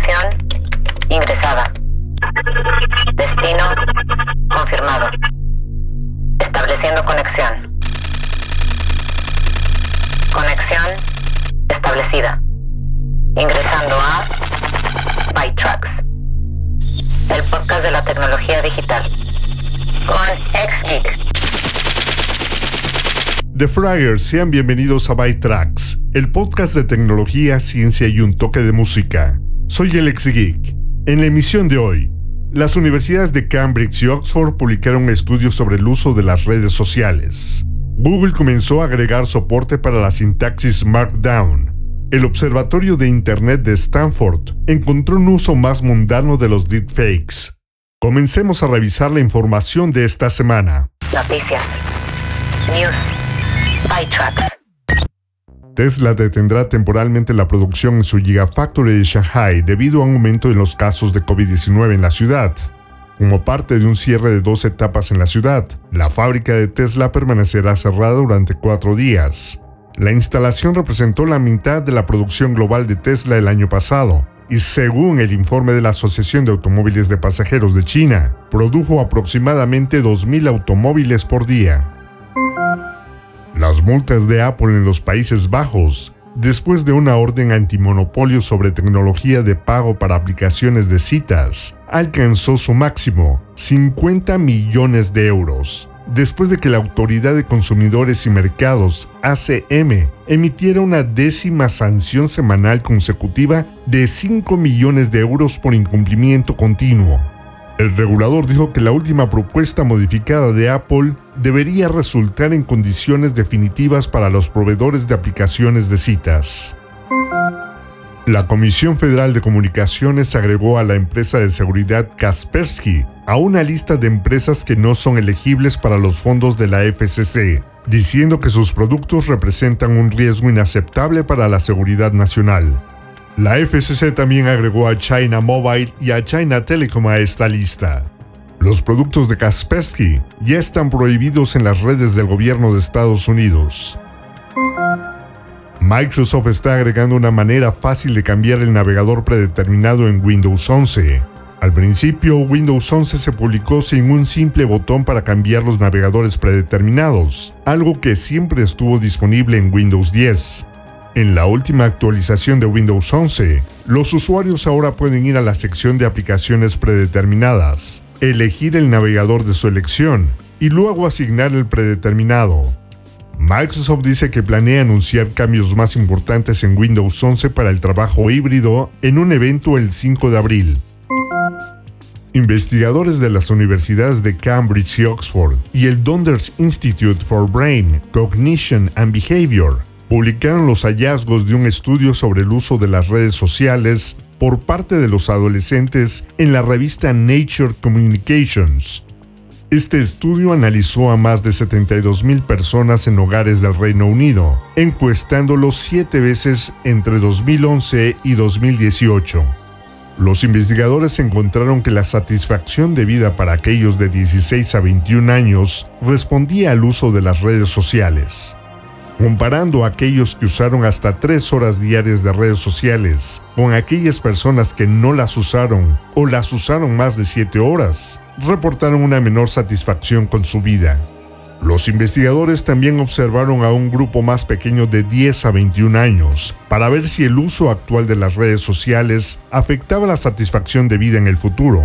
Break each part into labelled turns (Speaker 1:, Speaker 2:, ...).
Speaker 1: Conexión ingresada. Destino confirmado. Estableciendo conexión. Conexión establecida. Ingresando a ByTrax. El podcast de la tecnología digital. Con XGeek.
Speaker 2: The Friars, sean bienvenidos a ByTrax, el podcast de tecnología, ciencia y un toque de música. Soy el Geek. En la emisión de hoy, las universidades de Cambridge y Oxford publicaron estudios sobre el uso de las redes sociales. Google comenzó a agregar soporte para la sintaxis Markdown. El Observatorio de Internet de Stanford encontró un uso más mundano de los deepfakes. Comencemos a revisar la información de esta semana.
Speaker 1: Noticias. News.
Speaker 2: Tesla detendrá temporalmente la producción en su Gigafactory de Shanghai debido a un aumento en los casos de COVID-19 en la ciudad. Como parte de un cierre de dos etapas en la ciudad, la fábrica de Tesla permanecerá cerrada durante cuatro días. La instalación representó la mitad de la producción global de Tesla el año pasado, y según el informe de la Asociación de Automóviles de Pasajeros de China, produjo aproximadamente 2.000 automóviles por día. Las multas de Apple en los Países Bajos, después de una orden antimonopolio sobre tecnología de pago para aplicaciones de citas, alcanzó su máximo, 50 millones de euros, después de que la Autoridad de Consumidores y Mercados, ACM, emitiera una décima sanción semanal consecutiva de 5 millones de euros por incumplimiento continuo. El regulador dijo que la última propuesta modificada de Apple debería resultar en condiciones definitivas para los proveedores de aplicaciones de citas. La Comisión Federal de Comunicaciones agregó a la empresa de seguridad Kaspersky a una lista de empresas que no son elegibles para los fondos de la FCC, diciendo que sus productos representan un riesgo inaceptable para la seguridad nacional. La FCC también agregó a China Mobile y a China Telecom a esta lista. Los productos de Kaspersky ya están prohibidos en las redes del gobierno de Estados Unidos. Microsoft está agregando una manera fácil de cambiar el navegador predeterminado en Windows 11. Al principio, Windows 11 se publicó sin un simple botón para cambiar los navegadores predeterminados, algo que siempre estuvo disponible en Windows 10. En la última actualización de Windows 11, los usuarios ahora pueden ir a la sección de aplicaciones predeterminadas, elegir el navegador de su elección y luego asignar el predeterminado. Microsoft dice que planea anunciar cambios más importantes en Windows 11 para el trabajo híbrido en un evento el 5 de abril. Investigadores de las universidades de Cambridge y Oxford y el Donders Institute for Brain, Cognition and Behavior publicaron los hallazgos de un estudio sobre el uso de las redes sociales por parte de los adolescentes en la revista Nature Communications. Este estudio analizó a más de 72.000 personas en hogares del Reino Unido, encuestándolos siete veces entre 2011 y 2018. Los investigadores encontraron que la satisfacción de vida para aquellos de 16 a 21 años respondía al uso de las redes sociales comparando a aquellos que usaron hasta tres horas diarias de redes sociales con aquellas personas que no las usaron o las usaron más de siete horas, reportaron una menor satisfacción con su vida. Los investigadores también observaron a un grupo más pequeño de 10 a 21 años para ver si el uso actual de las redes sociales afectaba la satisfacción de vida en el futuro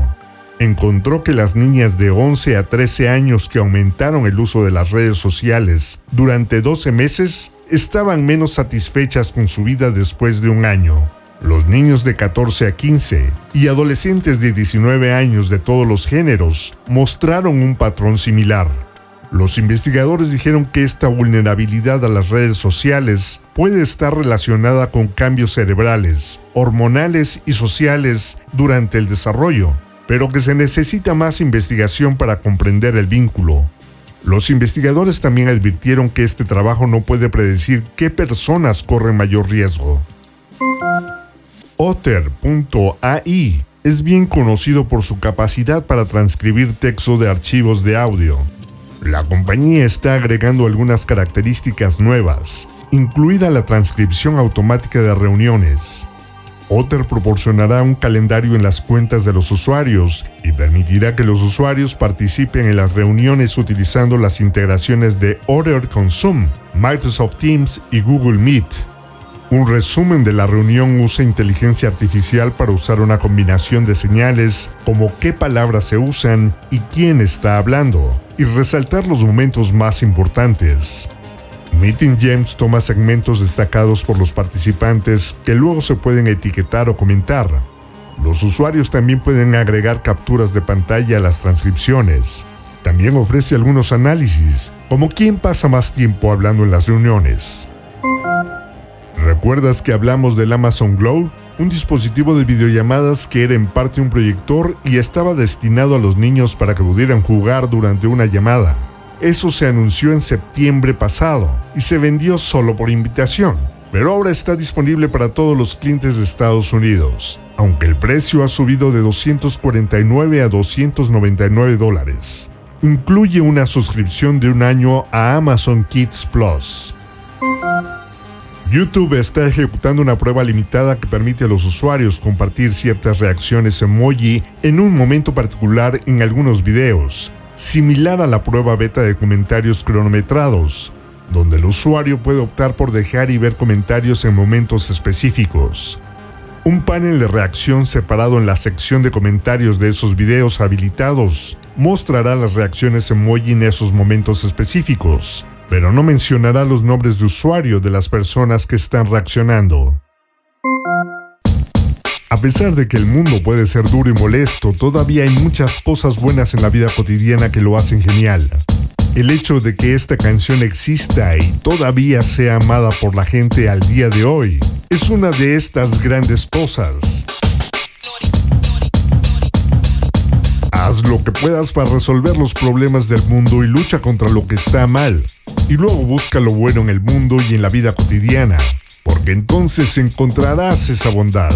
Speaker 2: encontró que las niñas de 11 a 13 años que aumentaron el uso de las redes sociales durante 12 meses estaban menos satisfechas con su vida después de un año. Los niños de 14 a 15 y adolescentes de 19 años de todos los géneros mostraron un patrón similar. Los investigadores dijeron que esta vulnerabilidad a las redes sociales puede estar relacionada con cambios cerebrales, hormonales y sociales durante el desarrollo, pero que se necesita más investigación para comprender el vínculo. Los investigadores también advirtieron que este trabajo no puede predecir qué personas corren mayor riesgo. Otter.ai es bien conocido por su capacidad para transcribir texto de archivos de audio. La compañía está agregando algunas características nuevas, incluida la transcripción automática de reuniones, Otter proporcionará un calendario en las cuentas de los usuarios y permitirá que los usuarios participen en las reuniones utilizando las integraciones de Otter con Zoom, Microsoft Teams y Google Meet. Un resumen de la reunión usa inteligencia artificial para usar una combinación de señales como qué palabras se usan y quién está hablando, y resaltar los momentos más importantes. Meeting Gems toma segmentos destacados por los participantes que luego se pueden etiquetar o comentar. Los usuarios también pueden agregar capturas de pantalla a las transcripciones. También ofrece algunos análisis, como quién pasa más tiempo hablando en las reuniones. ¿Recuerdas que hablamos del Amazon Glow? Un dispositivo de videollamadas que era en parte un proyector y estaba destinado a los niños para que pudieran jugar durante una llamada. Eso se anunció en septiembre pasado y se vendió solo por invitación, pero ahora está disponible para todos los clientes de Estados Unidos, aunque el precio ha subido de 249 a 299 dólares. Incluye una suscripción de un año a Amazon Kids Plus. YouTube está ejecutando una prueba limitada que permite a los usuarios compartir ciertas reacciones emoji en un momento particular en algunos videos, similar a la prueba beta de comentarios cronometrados, donde el usuario puede optar por dejar y ver comentarios en momentos específicos. Un panel de reacción separado en la sección de comentarios de esos videos habilitados mostrará las reacciones emoji en esos momentos específicos, pero no mencionará los nombres de usuario de las personas que están reaccionando. A pesar de que el mundo puede ser duro y molesto, todavía hay muchas cosas buenas en la vida cotidiana que lo hacen genial. El hecho de que esta canción exista y todavía sea amada por la gente al día de hoy es una de estas grandes cosas. Haz lo que puedas para resolver los problemas del mundo y lucha contra lo que está mal. Y luego busca lo bueno en el mundo y en la vida cotidiana, porque entonces encontrarás esa bondad.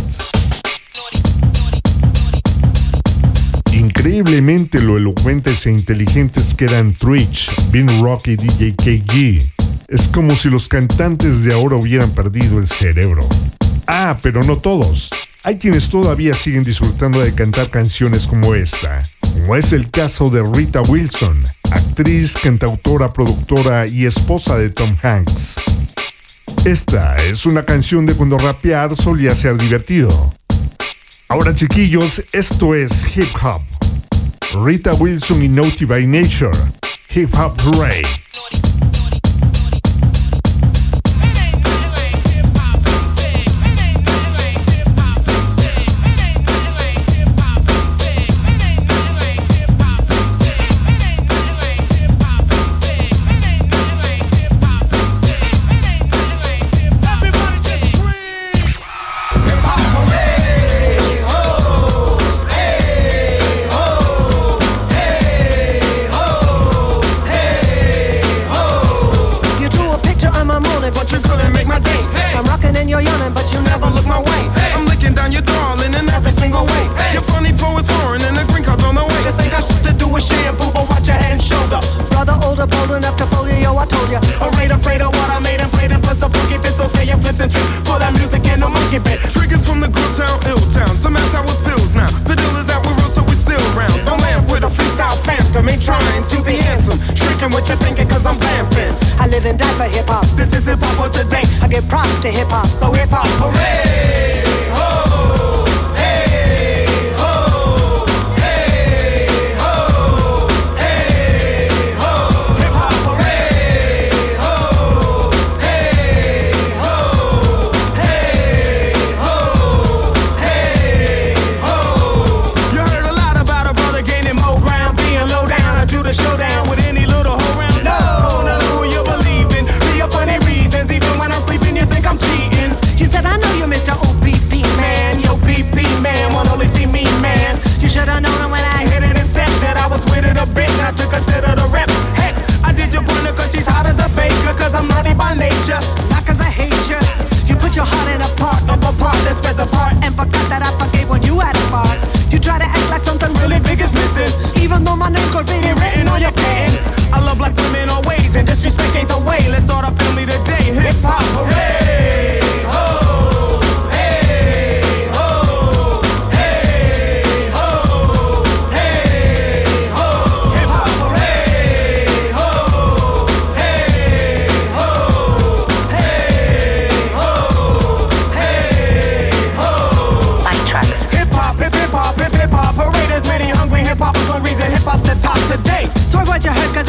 Speaker 2: Increíblemente lo elocuentes e inteligentes que eran Twitch, Bean Rock y DJ KG. Es como si los cantantes de ahora hubieran perdido el cerebro. Ah, pero no todos. Hay quienes todavía siguen disfrutando de cantar canciones como esta, como es el caso de Rita Wilson, actriz, cantautora, productora y esposa de Tom Hanks. Esta es una canción de cuando rapear solía ser divertido. Ahora chiquillos, esto es hip hop. Rita Wilson y Naughty by Nature. Hip Hop Hooray.
Speaker 3: today. Swerve what you heard, cause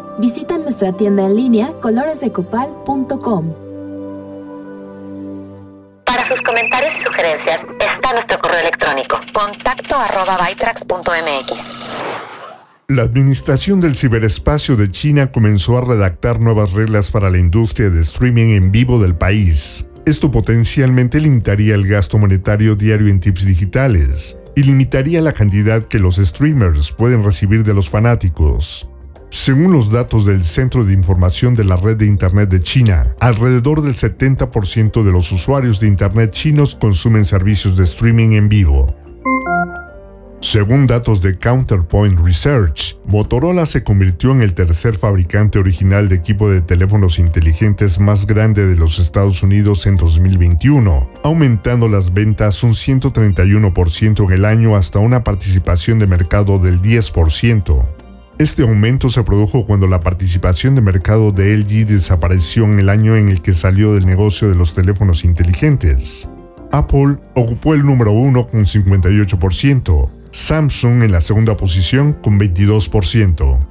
Speaker 4: Visita nuestra tienda en línea coloresdecopal.com.
Speaker 1: Para sus comentarios y sugerencias está nuestro correo electrónico contacto arroba
Speaker 2: La Administración del Ciberespacio de China comenzó a redactar nuevas reglas para la industria de streaming en vivo del país. Esto potencialmente limitaría el gasto monetario diario en tips digitales y limitaría la cantidad que los streamers pueden recibir de los fanáticos. Según los datos del Centro de Información de la Red de Internet de China, alrededor del 70% de los usuarios de Internet chinos consumen servicios de streaming en vivo. Según datos de Counterpoint Research, Motorola se convirtió en el tercer fabricante original de equipo de teléfonos inteligentes más grande de los Estados Unidos en 2021, aumentando las ventas un 131% en el año hasta una participación de mercado del 10%. Este aumento se produjo cuando la participación de mercado de LG desapareció en el año en el que salió del negocio de los teléfonos inteligentes. Apple ocupó el número uno con 58%, Samsung en la segunda posición con 22%.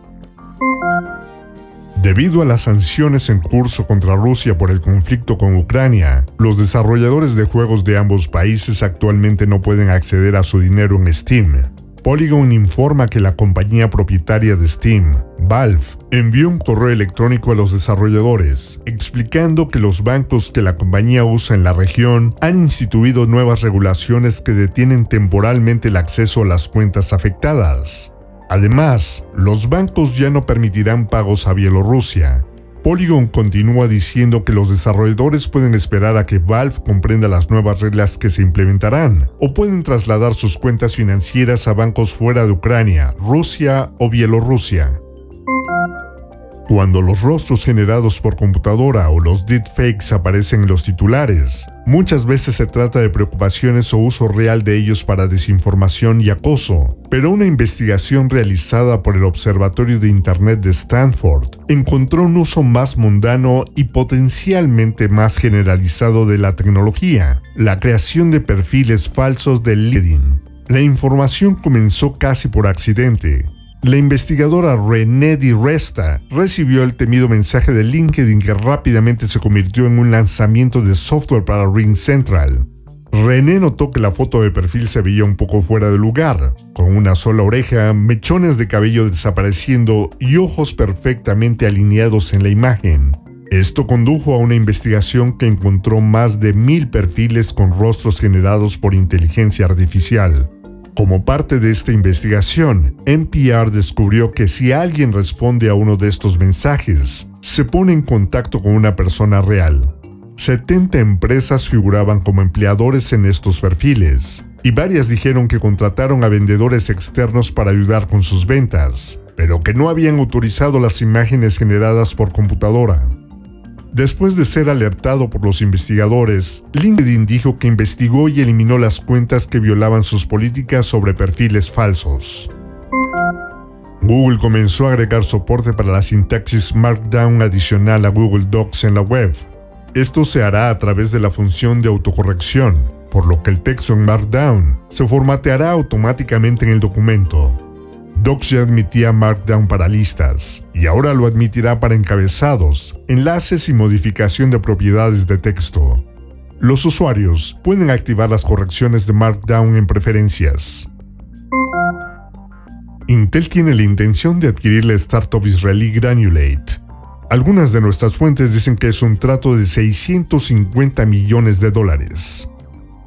Speaker 2: Debido a las sanciones en curso contra Rusia por el conflicto con Ucrania, los desarrolladores de juegos de ambos países actualmente no pueden acceder a su dinero en Steam, Polygon informa que la compañía propietaria de Steam, Valve, envió un correo electrónico a los desarrolladores explicando que los bancos que la compañía usa en la región han instituido nuevas regulaciones que detienen temporalmente el acceso a las cuentas afectadas. Además, los bancos ya no permitirán pagos a Bielorrusia, Polygon continúa diciendo que los desarrolladores pueden esperar a que Valve comprenda las nuevas reglas que se implementarán, o pueden trasladar sus cuentas financieras a bancos fuera de Ucrania, Rusia o Bielorrusia. Cuando los rostros generados por computadora o los deepfakes aparecen en los titulares, muchas veces se trata de preocupaciones o uso real de ellos para desinformación y acoso, pero una investigación realizada por el Observatorio de Internet de Stanford encontró un uso más mundano y potencialmente más generalizado de la tecnología, la creación de perfiles falsos de LinkedIn. La información comenzó casi por accidente, la investigadora René Di Resta recibió el temido mensaje de LinkedIn que rápidamente se convirtió en un lanzamiento de software para Ring Central. René notó que la foto de perfil se veía un poco fuera de lugar, con una sola oreja, mechones de cabello desapareciendo y ojos perfectamente alineados en la imagen. Esto condujo a una investigación que encontró más de mil perfiles con rostros generados por inteligencia artificial. Como parte de esta investigación, NPR descubrió que si alguien responde a uno de estos mensajes, se pone en contacto con una persona real. 70 empresas figuraban como empleadores en estos perfiles, y varias dijeron que contrataron a vendedores externos para ayudar con sus ventas, pero que no habían autorizado las imágenes generadas por computadora. Después de ser alertado por los investigadores, LinkedIn dijo que investigó y eliminó las cuentas que violaban sus políticas sobre perfiles falsos. Google comenzó a agregar soporte para la sintaxis Markdown adicional a Google Docs en la web. Esto se hará a través de la función de autocorrección, por lo que el texto en Markdown se formateará automáticamente en el documento. Docs ya admitía Markdown para listas y ahora lo admitirá para encabezados, enlaces y modificación de propiedades de texto. Los usuarios pueden activar las correcciones de Markdown en preferencias. Intel tiene la intención de adquirir la startup israelí Granulate. Algunas de nuestras fuentes dicen que es un trato de 650 millones de dólares.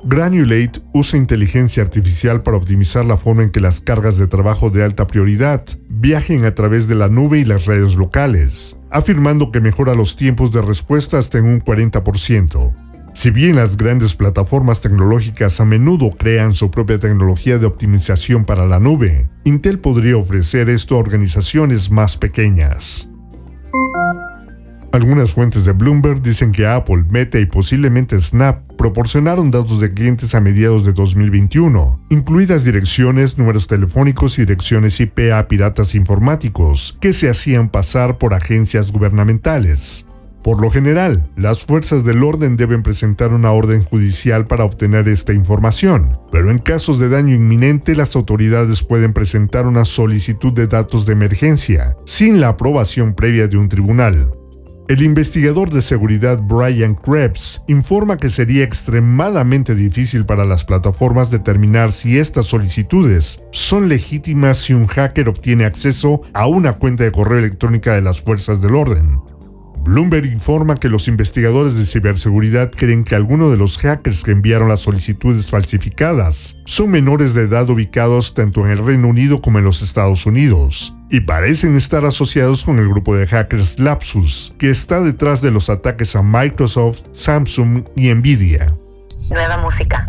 Speaker 2: Granulate usa inteligencia artificial para optimizar la forma en que las cargas de trabajo de alta prioridad viajen a través de la nube y las redes locales, afirmando que mejora los tiempos de respuesta hasta en un 40%. Si bien las grandes plataformas tecnológicas a menudo crean su propia tecnología de optimización para la nube, Intel podría ofrecer esto a organizaciones más pequeñas. Algunas fuentes de Bloomberg dicen que Apple, Meta y posiblemente Snap proporcionaron datos de clientes a mediados de 2021, incluidas direcciones, números telefónicos y direcciones IP a piratas informáticos que se hacían pasar por agencias gubernamentales. Por lo general, las fuerzas del orden deben presentar una orden judicial para obtener esta información, pero en casos de daño inminente las autoridades pueden presentar una solicitud de datos de emergencia, sin la aprobación previa de un tribunal. El investigador de seguridad Brian Krebs informa que sería extremadamente difícil para las plataformas determinar si estas solicitudes son legítimas si un hacker obtiene acceso a una cuenta de correo electrónica de las fuerzas del orden. Bloomberg informa que los investigadores de ciberseguridad creen que algunos de los hackers que enviaron las solicitudes falsificadas son menores de edad ubicados tanto en el Reino Unido como en los Estados Unidos, y parecen estar asociados con el grupo de hackers Lapsus, que está detrás de los ataques a Microsoft, Samsung y Nvidia.
Speaker 1: Nueva música.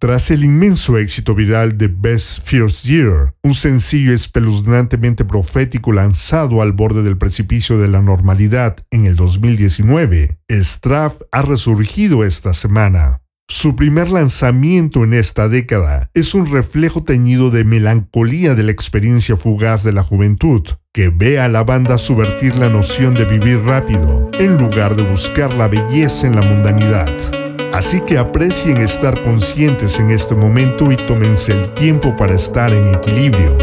Speaker 2: Tras el inmenso éxito viral de Best First Year, un sencillo espeluznantemente profético lanzado al borde del precipicio de la normalidad en el 2019, Straff ha resurgido esta semana. Su primer lanzamiento en esta década es un reflejo teñido de melancolía de la experiencia fugaz de la juventud, que ve a la banda subvertir la noción de vivir rápido, en lugar de buscar la belleza en la mundanidad. Así que aprecien estar conscientes en este momento y tómense el tiempo para estar en equilibrio.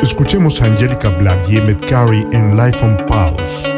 Speaker 2: Escuchemos a Angelica Black y Emmett Carey en Life on Pause.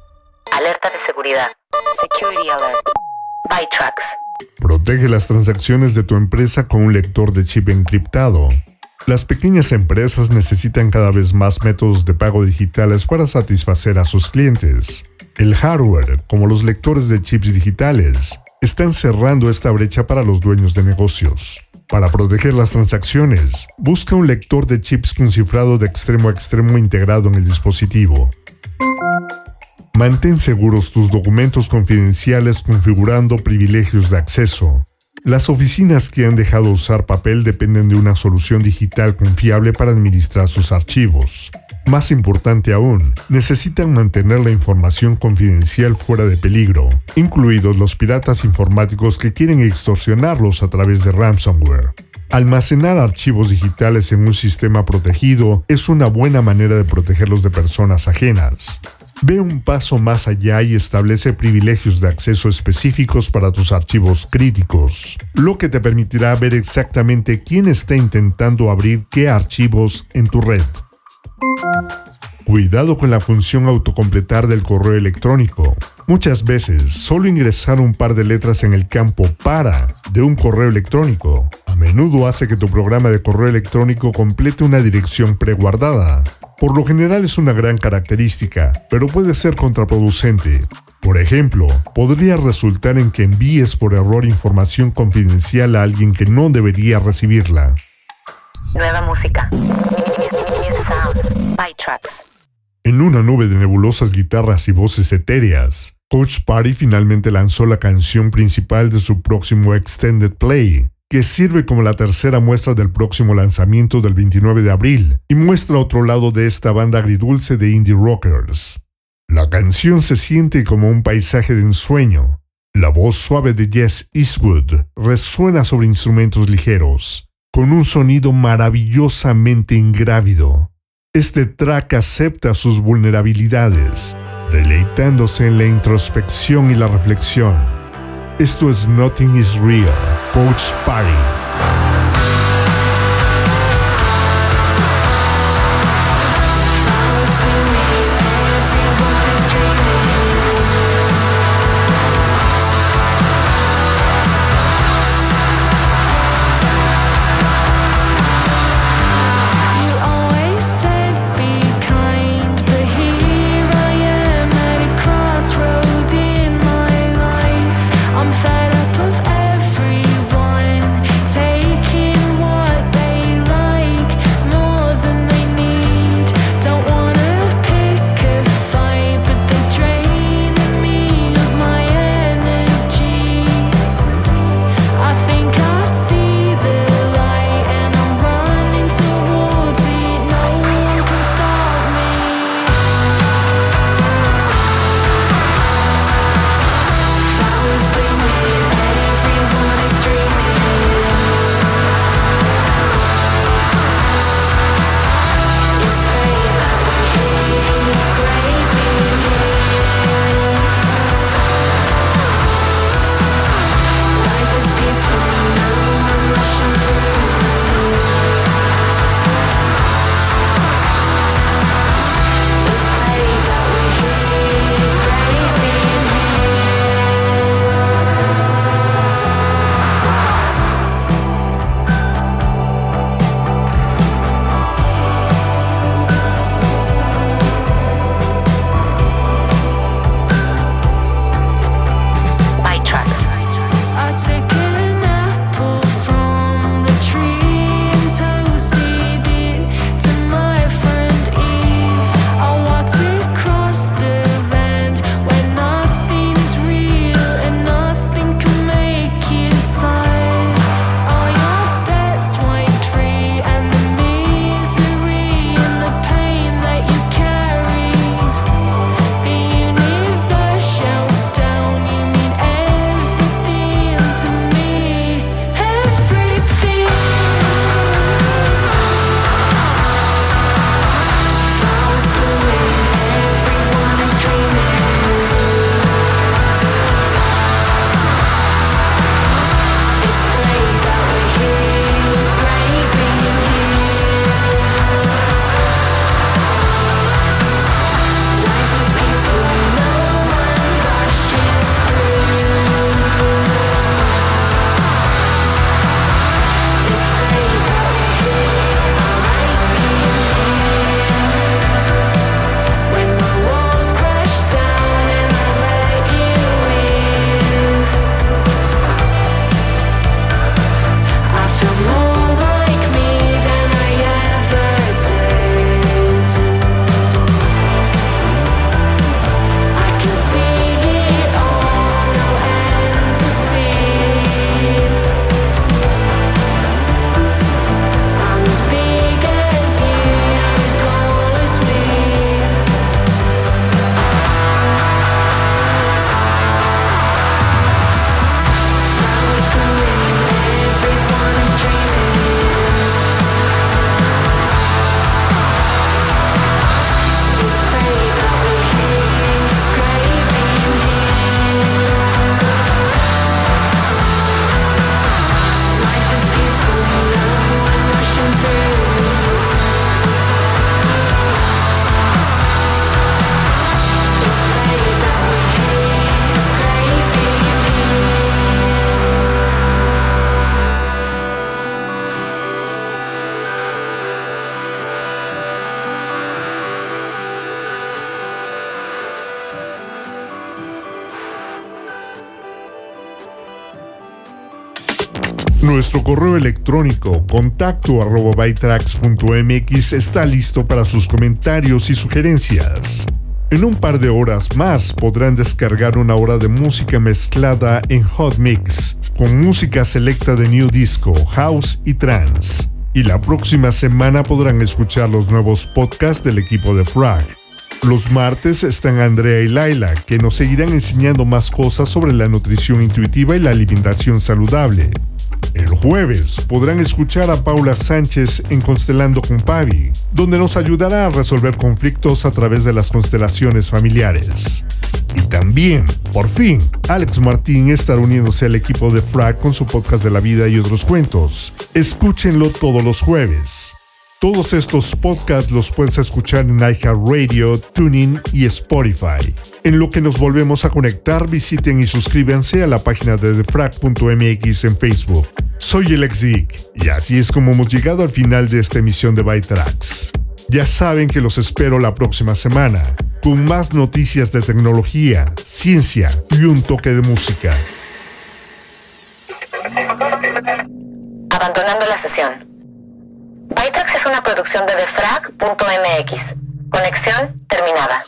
Speaker 1: Alerta de seguridad. Security alert. ByTrax.
Speaker 2: Protege las transacciones de tu empresa con un lector de chip encriptado. Las pequeñas empresas necesitan cada vez más métodos de pago digitales para satisfacer a sus clientes. El hardware, como los lectores de chips digitales, están cerrando esta brecha para los dueños de negocios. Para proteger las transacciones, busca un lector de chips con cifrado de extremo a extremo integrado en el dispositivo. Mantén seguros tus documentos confidenciales configurando privilegios de acceso. Las oficinas que han dejado usar papel dependen de una solución digital confiable para administrar sus archivos. Más importante aún, necesitan mantener la información confidencial fuera de peligro, incluidos los piratas informáticos que quieren extorsionarlos a través de ransomware. Almacenar archivos digitales en un sistema protegido es una buena manera de protegerlos de personas ajenas. Ve un paso más allá y establece privilegios de acceso específicos para tus archivos críticos, lo que te permitirá ver exactamente quién está intentando abrir qué archivos en tu red. Cuidado con la función autocompletar del correo electrónico. Muchas veces, solo ingresar un par de letras en el campo para de un correo electrónico a menudo hace que tu programa de correo electrónico complete una dirección preguardada. Por lo general es una gran característica, pero puede ser contraproducente. Por ejemplo, podría resultar en que envíes por error información confidencial a alguien que no debería recibirla.
Speaker 1: Nueva música.
Speaker 2: En una nube de nebulosas guitarras y voces etéreas, Coach Party finalmente lanzó la canción principal de su próximo Extended Play, que sirve como la tercera muestra del próximo lanzamiento del 29 de abril y muestra otro lado de esta banda agridulce de indie rockers. La canción se siente como un paisaje de ensueño. La voz suave de Jess Eastwood resuena sobre instrumentos ligeros, con un sonido maravillosamente ingrávido. Este track acepta sus vulnerabilidades, deleitándose en la introspección y la reflexión. Esto es Nothing is Real, Coach Party. Correo electrónico contacto está listo para sus comentarios y sugerencias. En un par de horas más podrán descargar una hora de música mezclada en Hot Mix, con música selecta de New Disco, House y Trance. Y la próxima semana podrán escuchar los nuevos podcasts del equipo de Frag. Los martes están Andrea y Laila, que nos seguirán enseñando más cosas sobre la nutrición intuitiva y la alimentación saludable. El jueves podrán escuchar a Paula Sánchez en Constelando con Pavi, donde nos ayudará a resolver conflictos a través de las constelaciones familiares. Y también, por fin, Alex Martín estará uniéndose al equipo de Frag con su podcast de la vida y otros cuentos. Escúchenlo todos los jueves. Todos estos podcasts los puedes escuchar en iHeartRadio, TuneIn y Spotify. En lo que nos volvemos a conectar, visiten y suscríbanse a la página de TheFrag.mx en Facebook. Soy el Geek y así es como hemos llegado al final de esta emisión de Byte. Ya saben que los espero la próxima semana con más noticias de tecnología, ciencia y un toque de música.
Speaker 1: Abandonando la sesión. Bytrax es una producción de defrag.mx. Conexión terminada.